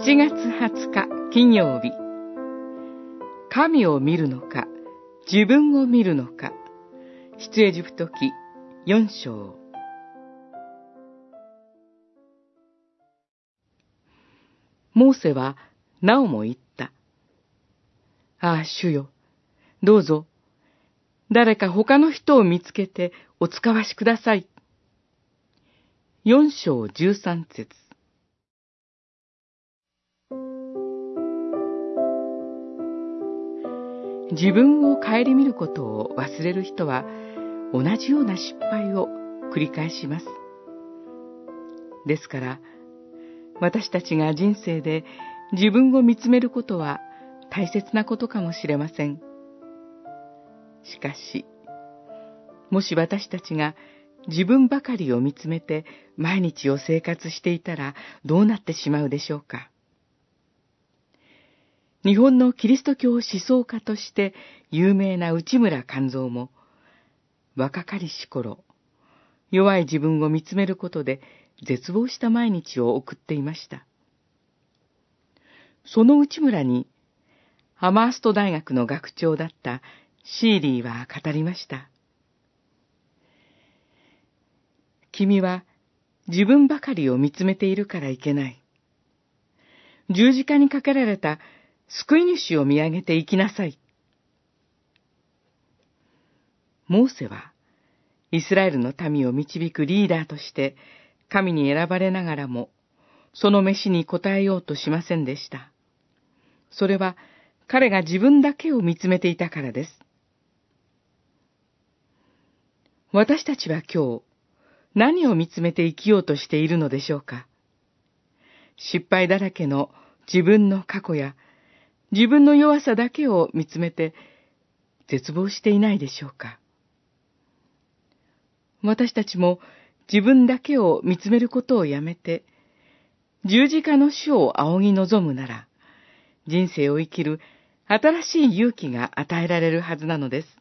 7月20日金曜日神を見るのか自分を見るのか出エジプト記4章モーセはなおも言った。ああ、主よ。どうぞ、誰か他の人を見つけてお使わしください。四章十三節自分を顧みることを忘れる人は同じような失敗を繰り返します。ですから、私たちが人生で自分を見つめることは大切なことかもしれません。しかし、もし私たちが自分ばかりを見つめて毎日を生活していたらどうなってしまうでしょうか？日本のキリスト教思想家として有名な内村勘三も、若かりし頃、弱い自分を見つめることで絶望した毎日を送っていました。その内村に、ハマースト大学の学長だったシーリーは語りました。君は自分ばかりを見つめているからいけない。十字架にかけられた救い主を見上げていきなさい。モーセは、イスラエルの民を導くリーダーとして、神に選ばれながらも、その飯に応えようとしませんでした。それは、彼が自分だけを見つめていたからです。私たちは今日、何を見つめて生きようとしているのでしょうか失敗だらけの自分の過去や、自分の弱さだけを見つめて、絶望していないでしょうか私たちも自分だけを見つめることをやめて、十字架の死を仰ぎ望むなら、人生を生きる新しい勇気が与えられるはずなのです。